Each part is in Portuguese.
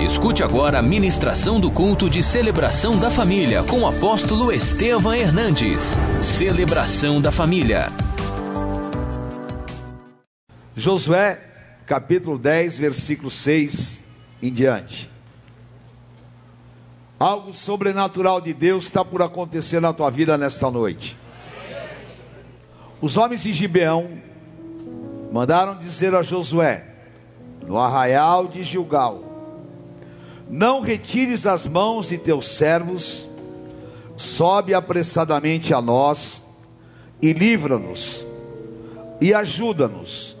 Escute agora a ministração do culto de celebração da família com o apóstolo Estevam Hernandes. Celebração da família. Josué, capítulo 10, versículo 6 em diante. Algo sobrenatural de Deus está por acontecer na tua vida nesta noite. Os homens de Gibeão mandaram dizer a Josué, no arraial de Gilgal: Não retires as mãos de teus servos, sobe apressadamente a nós e livra-nos e ajuda-nos,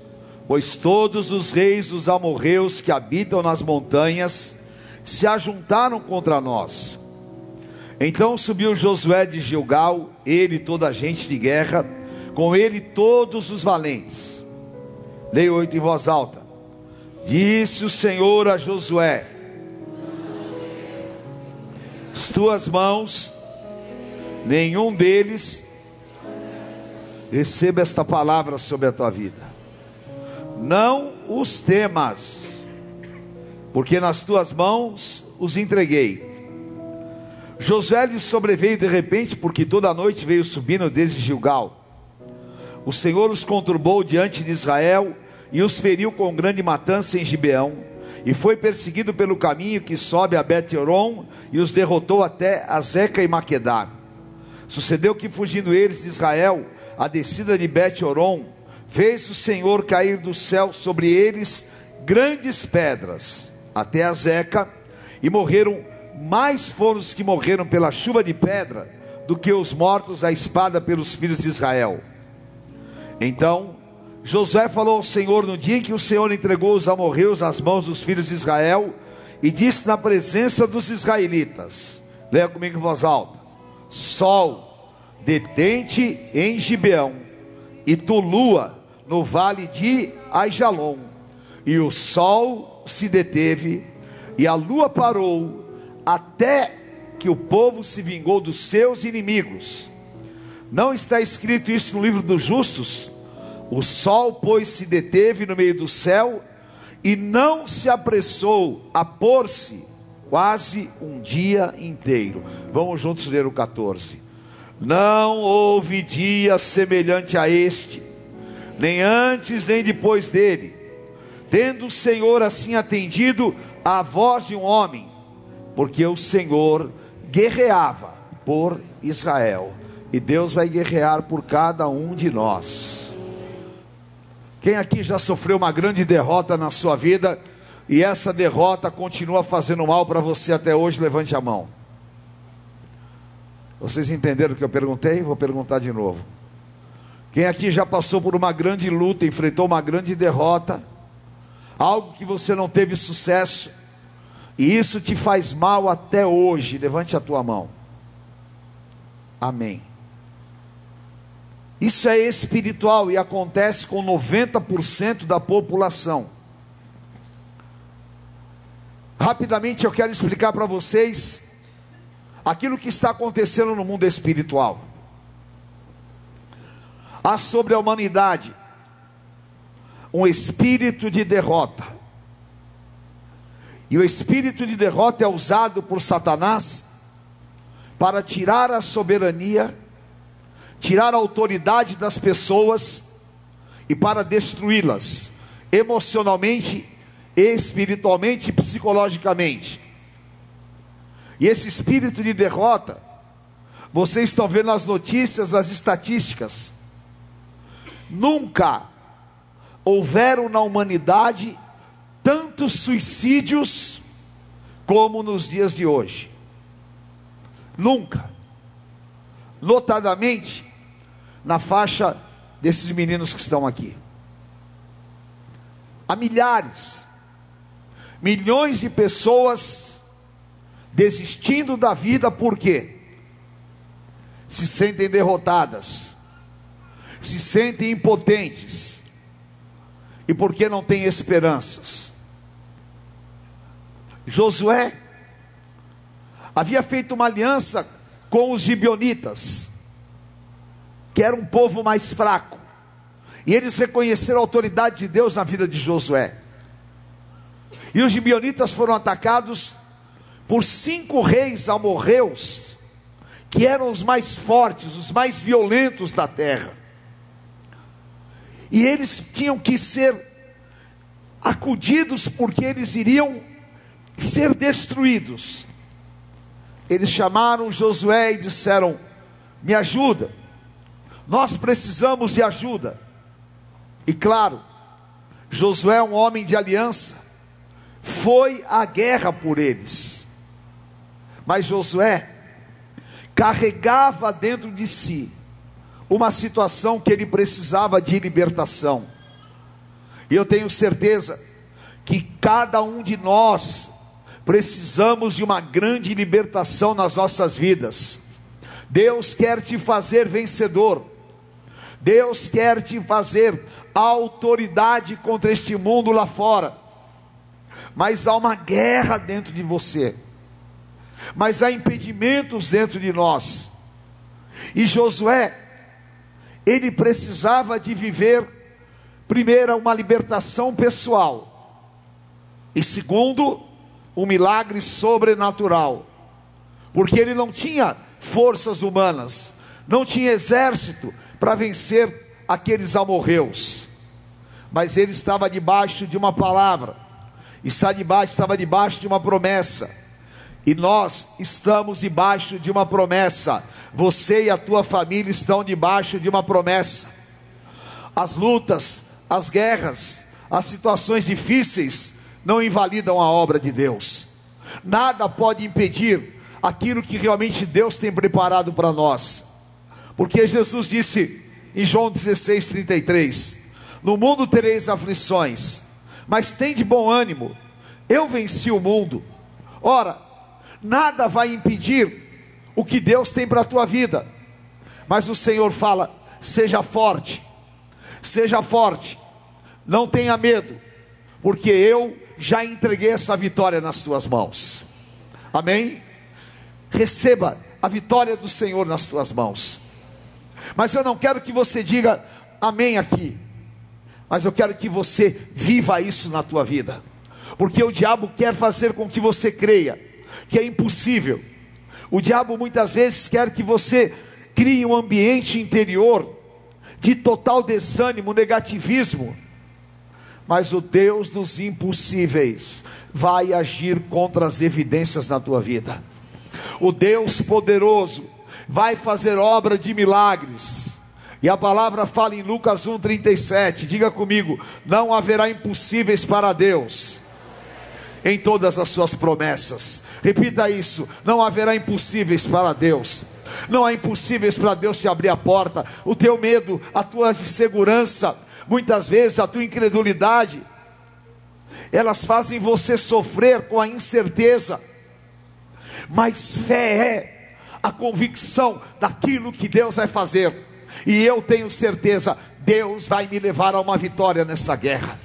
pois todos os reis dos amorreus que habitam nas montanhas se ajuntaram contra nós. Então subiu Josué de Gilgal, ele e toda a gente de guerra, com ele todos os valentes. Leia oito em voz alta. Disse o Senhor a Josué: tuas mãos, nenhum deles receba esta palavra sobre a tua vida. Não os temas, porque nas tuas mãos os entreguei. Josué lhe sobreveio de repente, porque toda a noite veio subindo desde Gilgal. O Senhor os conturbou diante de Israel e os feriu com grande matança em Gibeão, e foi perseguido pelo caminho que sobe a Bet-Horon, e os derrotou até Azeca e Maquedá. Sucedeu que, fugindo eles de Israel, a descida de Bet-Horon, fez o Senhor cair do céu sobre eles grandes pedras, até Azeca, e morreram, mais foram os que morreram pela chuva de pedra, do que os mortos à espada pelos filhos de Israel. Então, Josué falou ao Senhor no dia em que o Senhor entregou os amorreus às mãos dos filhos de Israel, e disse na presença dos israelitas: Leia comigo em voz alta: Sol, detente em Gibeão, e tu, lua, no vale de Aijalon. E o sol se deteve, e a lua parou, até que o povo se vingou dos seus inimigos. Não está escrito isso no livro dos justos? O sol, pois, se deteve no meio do céu e não se apressou a pôr-se quase um dia inteiro. Vamos juntos ler o 14. Não houve dia semelhante a este, nem antes nem depois dele, tendo o Senhor assim atendido à voz de um homem, porque o Senhor guerreava por Israel, e Deus vai guerrear por cada um de nós. Quem aqui já sofreu uma grande derrota na sua vida e essa derrota continua fazendo mal para você até hoje? Levante a mão. Vocês entenderam o que eu perguntei? Vou perguntar de novo. Quem aqui já passou por uma grande luta, enfrentou uma grande derrota, algo que você não teve sucesso, e isso te faz mal até hoje? Levante a tua mão. Amém. Isso é espiritual e acontece com 90% da população. Rapidamente eu quero explicar para vocês aquilo que está acontecendo no mundo espiritual. Há sobre a humanidade um espírito de derrota. E o espírito de derrota é usado por Satanás para tirar a soberania tirar a autoridade das pessoas e para destruí-las emocionalmente, espiritualmente e psicologicamente. E esse espírito de derrota, vocês estão vendo as notícias, as estatísticas. Nunca houveram na humanidade tantos suicídios como nos dias de hoje. Nunca. Notadamente, na faixa desses meninos que estão aqui. Há milhares, milhões de pessoas desistindo da vida porque se sentem derrotadas, se sentem impotentes e porque não têm esperanças. Josué havia feito uma aliança com os gibionitas que era um povo mais fraco. E eles reconheceram a autoridade de Deus na vida de Josué. E os gibeonitas foram atacados por cinco reis amorreus, que eram os mais fortes, os mais violentos da terra. E eles tinham que ser acudidos porque eles iriam ser destruídos. Eles chamaram Josué e disseram: Me ajuda, nós precisamos de ajuda. E claro, Josué é um homem de aliança, foi à guerra por eles. Mas Josué carregava dentro de si uma situação que ele precisava de libertação. E eu tenho certeza que cada um de nós precisamos de uma grande libertação nas nossas vidas. Deus quer te fazer vencedor. Deus quer te fazer autoridade contra este mundo lá fora. Mas há uma guerra dentro de você. Mas há impedimentos dentro de nós. E Josué, ele precisava de viver primeiro uma libertação pessoal. E segundo, um milagre sobrenatural. Porque ele não tinha forças humanas, não tinha exército para vencer aqueles amorreus. Mas ele estava debaixo de uma palavra, está debaixo, estava debaixo de uma promessa. E nós estamos debaixo de uma promessa. Você e a tua família estão debaixo de uma promessa. As lutas, as guerras, as situações difíceis não invalidam a obra de Deus. Nada pode impedir aquilo que realmente Deus tem preparado para nós. Porque Jesus disse em João 16, 33: No mundo tereis aflições, mas tem de bom ânimo, eu venci o mundo. Ora, nada vai impedir o que Deus tem para a tua vida, mas o Senhor fala: seja forte, seja forte, não tenha medo, porque eu já entreguei essa vitória nas tuas mãos. Amém? Receba a vitória do Senhor nas tuas mãos. Mas eu não quero que você diga amém aqui. Mas eu quero que você viva isso na tua vida. Porque o diabo quer fazer com que você creia que é impossível. O diabo muitas vezes quer que você crie um ambiente interior de total desânimo, negativismo. Mas o Deus dos impossíveis vai agir contra as evidências na tua vida. O Deus poderoso vai fazer obra de milagres. E a palavra fala em Lucas 1:37. Diga comigo: não haverá impossíveis para Deus em todas as suas promessas. Repita isso: não haverá impossíveis para Deus. Não há impossíveis para Deus te abrir a porta. O teu medo, a tua insegurança, muitas vezes a tua incredulidade, elas fazem você sofrer com a incerteza. Mas fé é a convicção daquilo que Deus vai fazer. E eu tenho certeza, Deus vai me levar a uma vitória nesta guerra.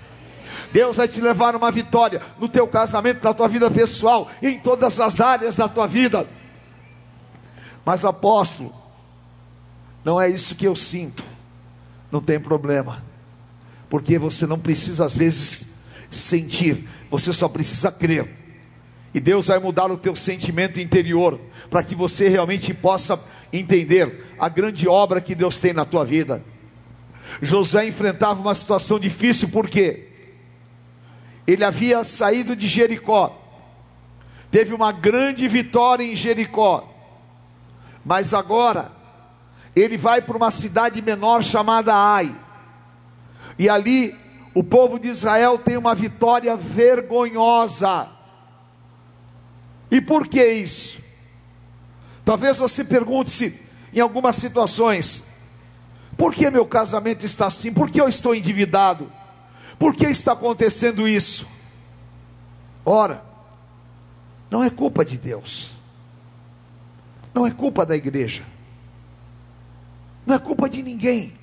Deus vai te levar a uma vitória no teu casamento, na tua vida pessoal, em todas as áreas da tua vida. Mas apóstolo, não é isso que eu sinto. Não tem problema. Porque você não precisa às vezes sentir, você só precisa crer. E Deus vai mudar o teu sentimento interior, para que você realmente possa entender a grande obra que Deus tem na tua vida. José enfrentava uma situação difícil, porque ele havia saído de Jericó, teve uma grande vitória em Jericó, mas agora ele vai para uma cidade menor chamada Ai, e ali o povo de Israel tem uma vitória vergonhosa e por que isso? Talvez você pergunte-se em algumas situações: por que meu casamento está assim? Por que eu estou endividado? Por que está acontecendo isso? Ora, não é culpa de Deus, não é culpa da igreja, não é culpa de ninguém.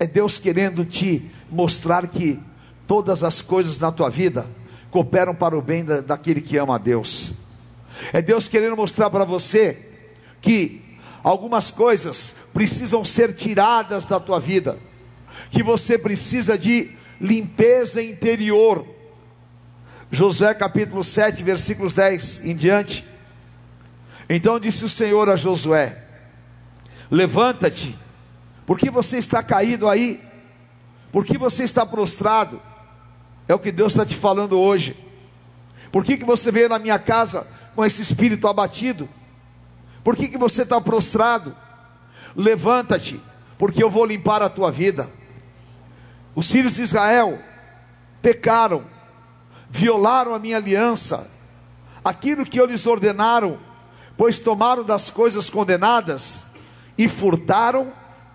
É Deus querendo te mostrar que todas as coisas na tua vida cooperam para o bem da, daquele que ama a Deus. É Deus querendo mostrar para você que algumas coisas precisam ser tiradas da tua vida, que você precisa de limpeza interior, Josué capítulo 7, versículos 10 em diante. Então disse o Senhor a Josué: Levanta-te, porque você está caído aí, porque você está prostrado. É o que Deus está te falando hoje. Por que, que você veio na minha casa com esse espírito abatido? Por que, que você está prostrado? Levanta-te, porque eu vou limpar a tua vida. Os filhos de Israel pecaram, violaram a minha aliança, aquilo que eu lhes ordenaram, pois tomaram das coisas condenadas e furtaram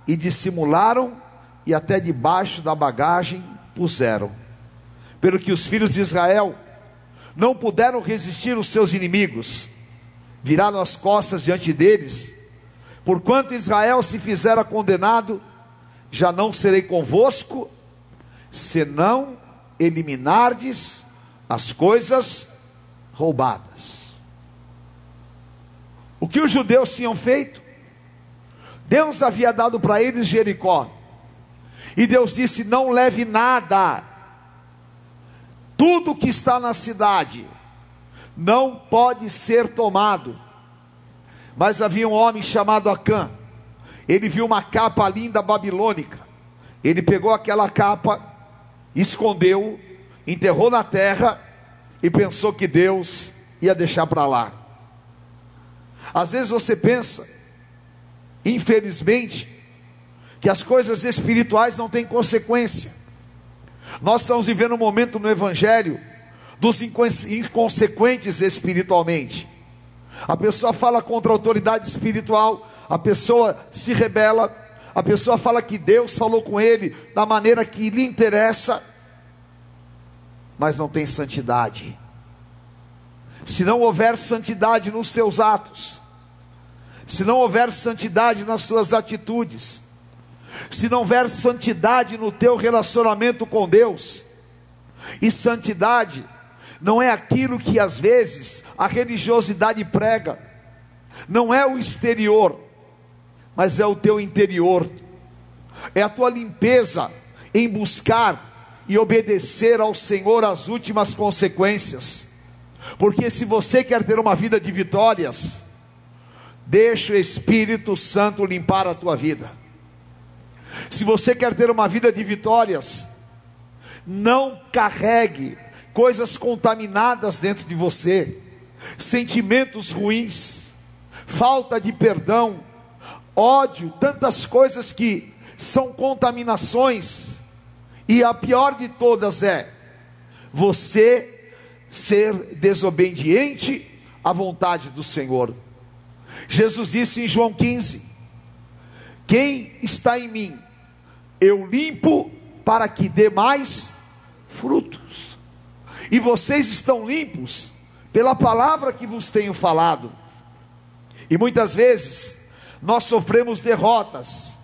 e dissimularam e até debaixo da bagagem puseram. Pelo que os filhos de Israel não puderam resistir os seus inimigos, viraram as costas diante deles. Porquanto Israel se fizera condenado, já não serei convosco, senão eliminardes as coisas roubadas. O que os judeus tinham feito? Deus havia dado para eles Jericó. E Deus disse: Não leve nada. Tudo que está na cidade não pode ser tomado. Mas havia um homem chamado Acã. Ele viu uma capa linda babilônica. Ele pegou aquela capa, escondeu, enterrou na terra e pensou que Deus ia deixar para lá. Às vezes você pensa infelizmente, que as coisas espirituais não têm consequência. Nós estamos vivendo um momento no Evangelho dos inconsequentes espiritualmente. A pessoa fala contra a autoridade espiritual, a pessoa se rebela, a pessoa fala que Deus falou com ele da maneira que lhe interessa, mas não tem santidade. Se não houver santidade nos teus atos, se não houver santidade nas suas atitudes, se não houver santidade no teu relacionamento com Deus, e santidade não é aquilo que às vezes a religiosidade prega, não é o exterior, mas é o teu interior, é a tua limpeza em buscar e obedecer ao Senhor as últimas consequências, porque se você quer ter uma vida de vitórias, Deixa o Espírito Santo limpar a tua vida. Se você quer ter uma vida de vitórias, não carregue coisas contaminadas dentro de você, sentimentos ruins, falta de perdão, ódio, tantas coisas que são contaminações, e a pior de todas é você ser desobediente à vontade do Senhor. Jesus disse em João 15: Quem está em mim, eu limpo para que dê mais frutos. E vocês estão limpos pela palavra que vos tenho falado. E muitas vezes nós sofremos derrotas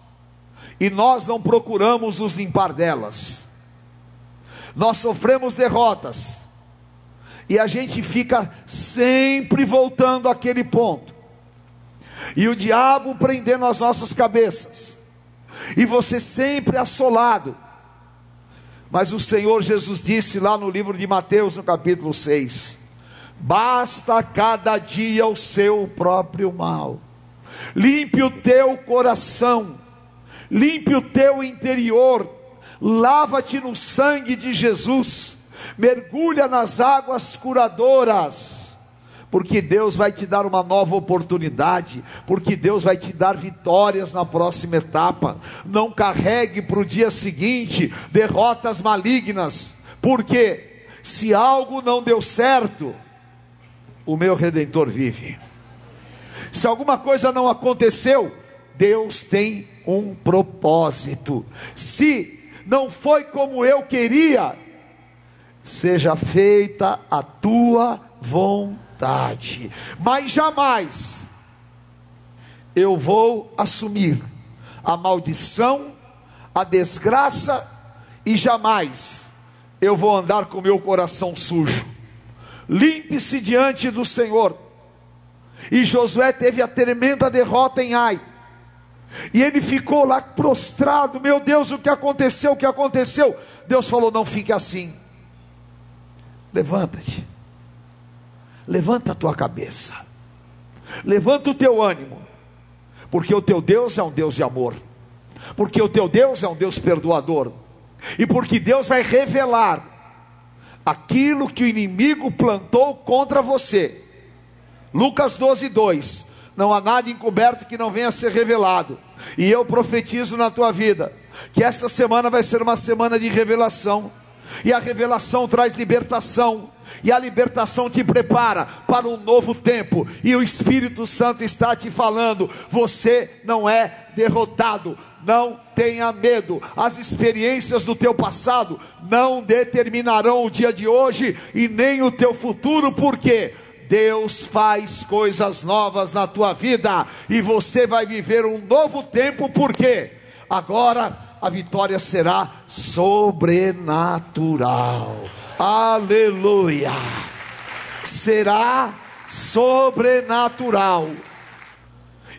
e nós não procuramos nos limpar delas. Nós sofremos derrotas e a gente fica sempre voltando àquele ponto e o diabo prendendo as nossas cabeças, e você sempre assolado. Mas o Senhor Jesus disse lá no livro de Mateus, no capítulo 6: Basta cada dia o seu próprio mal, limpe o teu coração, limpe o teu interior, lava-te no sangue de Jesus, mergulha nas águas curadoras porque Deus vai te dar uma nova oportunidade, porque Deus vai te dar vitórias na próxima etapa. Não carregue para o dia seguinte derrotas malignas, porque se algo não deu certo, o meu redentor vive. Se alguma coisa não aconteceu, Deus tem um propósito. Se não foi como eu queria, seja feita a tua vontade vontade, mas jamais eu vou assumir a maldição, a desgraça e jamais eu vou andar com meu coração sujo. Limpe-se diante do Senhor. E Josué teve a tremenda derrota em Ai. E ele ficou lá prostrado, meu Deus, o que aconteceu? O que aconteceu? Deus falou: "Não fique assim. Levanta-te. Levanta a tua cabeça. Levanta o teu ânimo. Porque o teu Deus é um Deus de amor. Porque o teu Deus é um Deus perdoador. E porque Deus vai revelar aquilo que o inimigo plantou contra você. Lucas 12, 2. Não há nada encoberto que não venha a ser revelado. E eu profetizo na tua vida que essa semana vai ser uma semana de revelação. E a revelação traz libertação. E a libertação te prepara para um novo tempo. E o Espírito Santo está te falando: você não é derrotado, não tenha medo. As experiências do teu passado não determinarão o dia de hoje e nem o teu futuro, porque Deus faz coisas novas na tua vida e você vai viver um novo tempo, porque agora a vitória será sobrenatural. Aleluia! Será sobrenatural.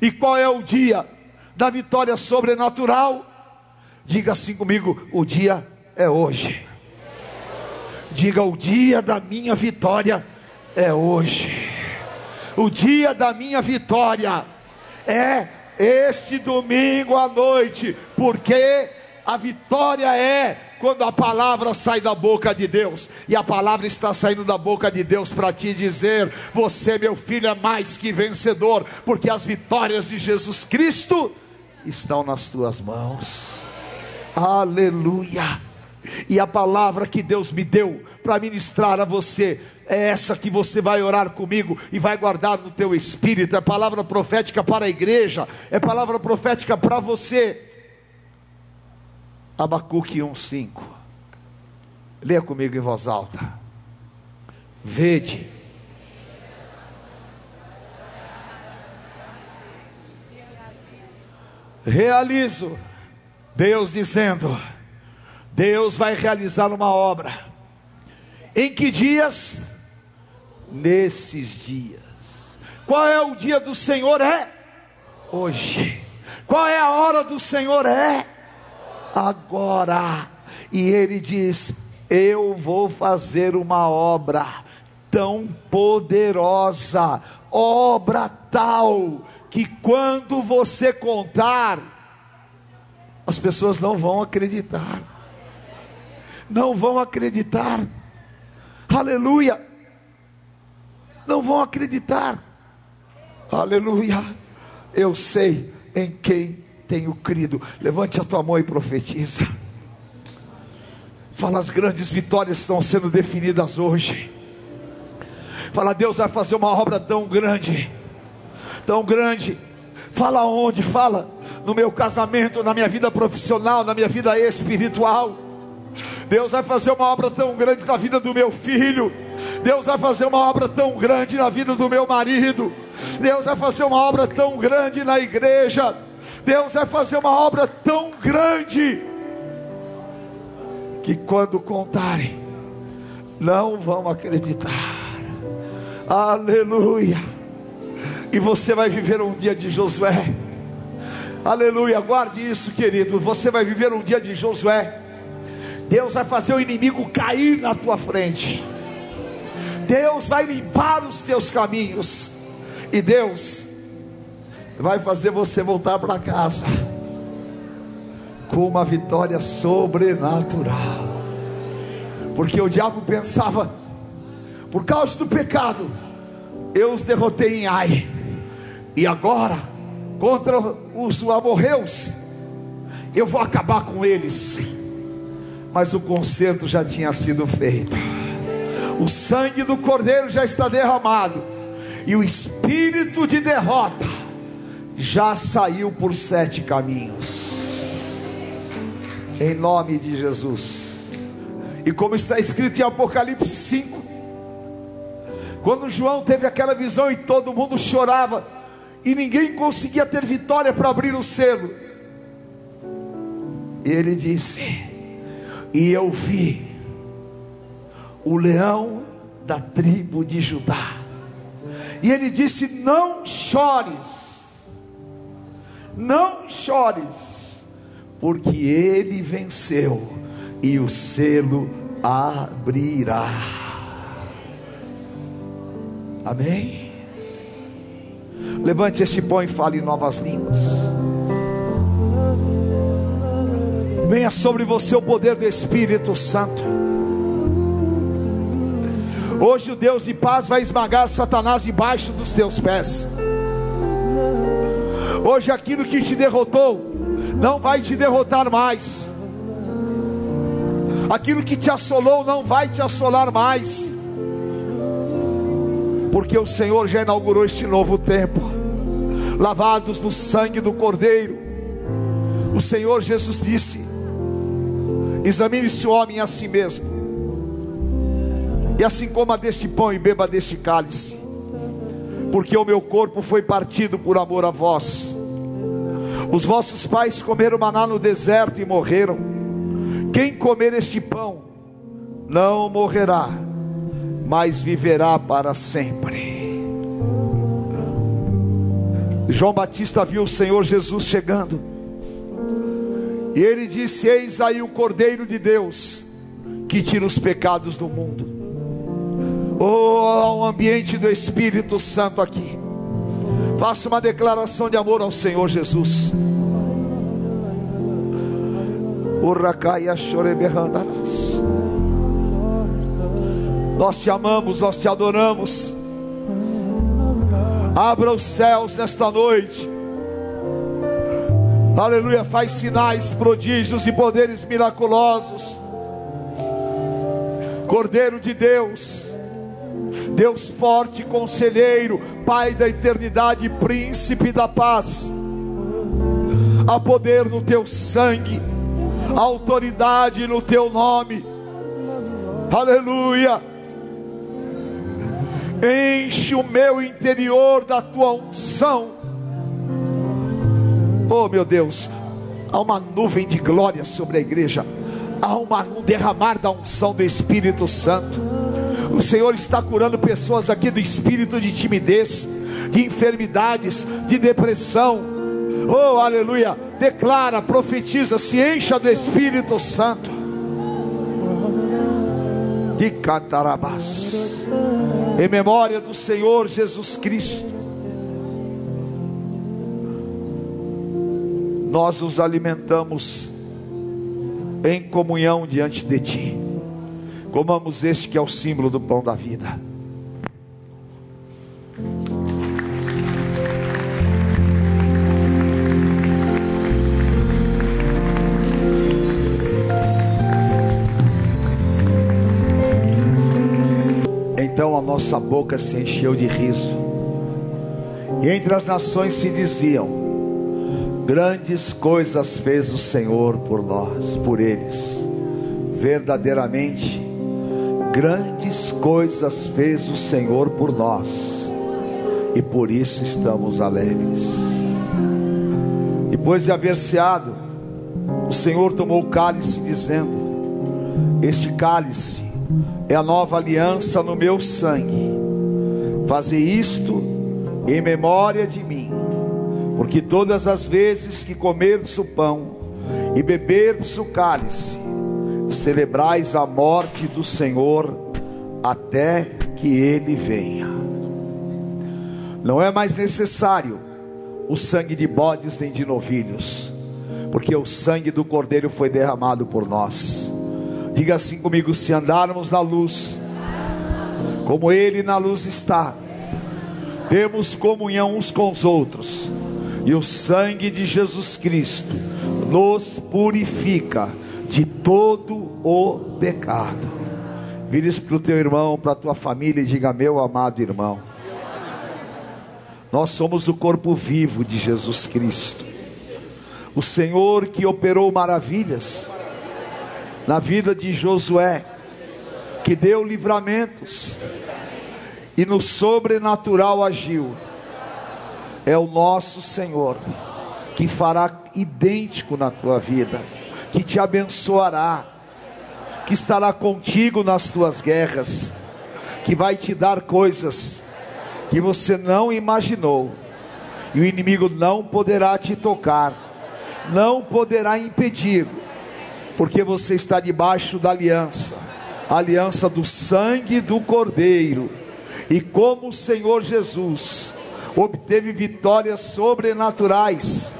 E qual é o dia da vitória sobrenatural? Diga assim comigo: o dia é hoje. Diga: o dia da minha vitória é hoje. O dia da minha vitória é este domingo à noite, porque a vitória é quando a palavra sai da boca de Deus, e a palavra está saindo da boca de Deus para te dizer: você, meu filho, é mais que vencedor, porque as vitórias de Jesus Cristo estão nas tuas mãos. Aleluia. E a palavra que Deus me deu para ministrar a você é essa que você vai orar comigo e vai guardar no teu espírito. É palavra profética para a igreja, é palavra profética para você. Abacuque 1:5. Leia comigo em voz alta. Vede. Realizo. Deus dizendo: Deus vai realizar uma obra. Em que dias? Nesses dias. Qual é o dia do Senhor? É hoje. Qual é a hora do Senhor? É agora. E ele diz: Eu vou fazer uma obra tão poderosa, obra tal, que quando você contar, as pessoas não vão acreditar. Não vão acreditar. Aleluia. Não vão acreditar. Aleluia. Eu sei em quem tenho crido. Levante a tua mão e profetiza. Fala, as grandes vitórias estão sendo definidas hoje. Fala, Deus vai fazer uma obra tão grande, tão grande. Fala onde? Fala no meu casamento, na minha vida profissional, na minha vida espiritual. Deus vai fazer uma obra tão grande na vida do meu filho. Deus vai fazer uma obra tão grande na vida do meu marido. Deus vai fazer uma obra tão grande na igreja. Deus vai fazer uma obra tão grande que quando contarem, não vão acreditar. Aleluia. E você vai viver um dia de Josué. Aleluia. Guarde isso, querido. Você vai viver um dia de Josué. Deus vai fazer o inimigo cair na tua frente. Deus vai limpar os teus caminhos. E Deus vai fazer você voltar para casa com uma vitória sobrenatural. Porque o diabo pensava, por causa do pecado, eu os derrotei em Ai, e agora, contra os amorreus, eu vou acabar com eles. Mas o conserto já tinha sido feito, o sangue do cordeiro já está derramado, e o espírito de derrota já saiu por sete caminhos. Em nome de Jesus. E como está escrito em Apocalipse 5, quando João teve aquela visão e todo mundo chorava, e ninguém conseguia ter vitória para abrir o selo, ele disse: E eu vi o leão da tribo de Judá, e ele disse: Não chores não chores, porque ele venceu e o selo abrirá. Amém. Levante este pão e fale em novas línguas. Venha sobre você o poder do Espírito Santo. Hoje o Deus de paz vai esmagar Satanás debaixo dos teus pés. Hoje aquilo que te derrotou não vai te derrotar mais. Aquilo que te assolou não vai te assolar mais. Porque o Senhor já inaugurou este novo tempo. Lavados no sangue do Cordeiro. O Senhor Jesus disse: Examine-se o homem a si mesmo. E assim coma deste pão e beba deste cálice. Porque o meu corpo foi partido por amor a vós. Os vossos pais comeram maná no deserto e morreram. Quem comer este pão não morrerá, mas viverá para sempre. João Batista viu o Senhor Jesus chegando. E ele disse: Eis aí o Cordeiro de Deus que tira os pecados do mundo. Oh, há um ambiente do Espírito Santo aqui. Faça uma declaração de amor ao Senhor Jesus. Nós te amamos, nós te adoramos. Abra os céus nesta noite. Aleluia, faz sinais, prodígios e poderes miraculosos. Cordeiro de Deus, Deus forte, conselheiro, Pai da eternidade, príncipe da paz. Há poder no teu sangue autoridade no teu nome. Aleluia. Enche o meu interior da tua unção. Oh, meu Deus, há uma nuvem de glória sobre a igreja. Há uma, um derramar da unção do Espírito Santo. O Senhor está curando pessoas aqui do espírito de timidez, de enfermidades, de depressão. Oh, aleluia declara, profetiza, se encha do Espírito Santo. De cantarabás, em memória do Senhor Jesus Cristo. Nós nos alimentamos em comunhão diante de Ti. Comamos este que é o símbolo do pão da vida. Então a nossa boca se encheu de riso, e entre as nações se diziam: Grandes coisas fez o Senhor por nós, por eles. Verdadeiramente, grandes coisas fez o Senhor por nós, e por isso estamos alegres. Depois de haver ceado, o Senhor tomou o cálice, dizendo: Este cálice é a nova aliança no meu sangue. Fazer isto em memória de mim, porque todas as vezes que comerdes o pão e beberdes o cálice, celebrais a morte do Senhor até que ele venha. Não é mais necessário o sangue de bodes nem de novilhos, porque o sangue do Cordeiro foi derramado por nós Diga assim comigo: se andarmos na luz, como Ele na luz está, temos comunhão uns com os outros, e o sangue de Jesus Cristo nos purifica de todo o pecado. Vire para o teu irmão, para a tua família e diga: Meu amado irmão, nós somos o corpo vivo de Jesus Cristo, o Senhor que operou maravilhas na vida de Josué, que deu livramentos e no sobrenatural agiu. É o nosso Senhor que fará idêntico na tua vida, que te abençoará, que estará contigo nas tuas guerras, que vai te dar coisas que você não imaginou, e o inimigo não poderá te tocar, não poderá impedir porque você está debaixo da aliança, aliança do sangue do Cordeiro, E como o Senhor Jesus obteve vitórias sobrenaturais,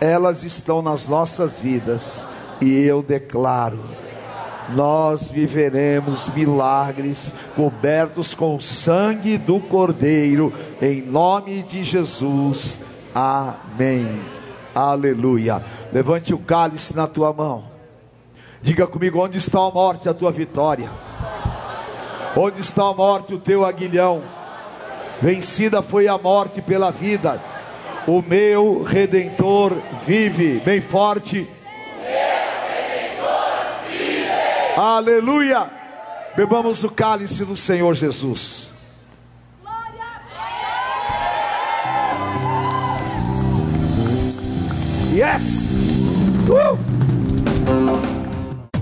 elas estão nas nossas vidas. E eu declaro nós viveremos milagres cobertos com o sangue do Cordeiro, em nome de Jesus. Amém. Aleluia. Levante o cálice na tua mão. Diga comigo: onde está a morte, a tua vitória? Onde está a morte, o teu aguilhão? Vencida foi a morte pela vida. O meu redentor vive. Bem forte. Aleluia. Bebamos o cálice do Senhor Jesus. Yes! Uh!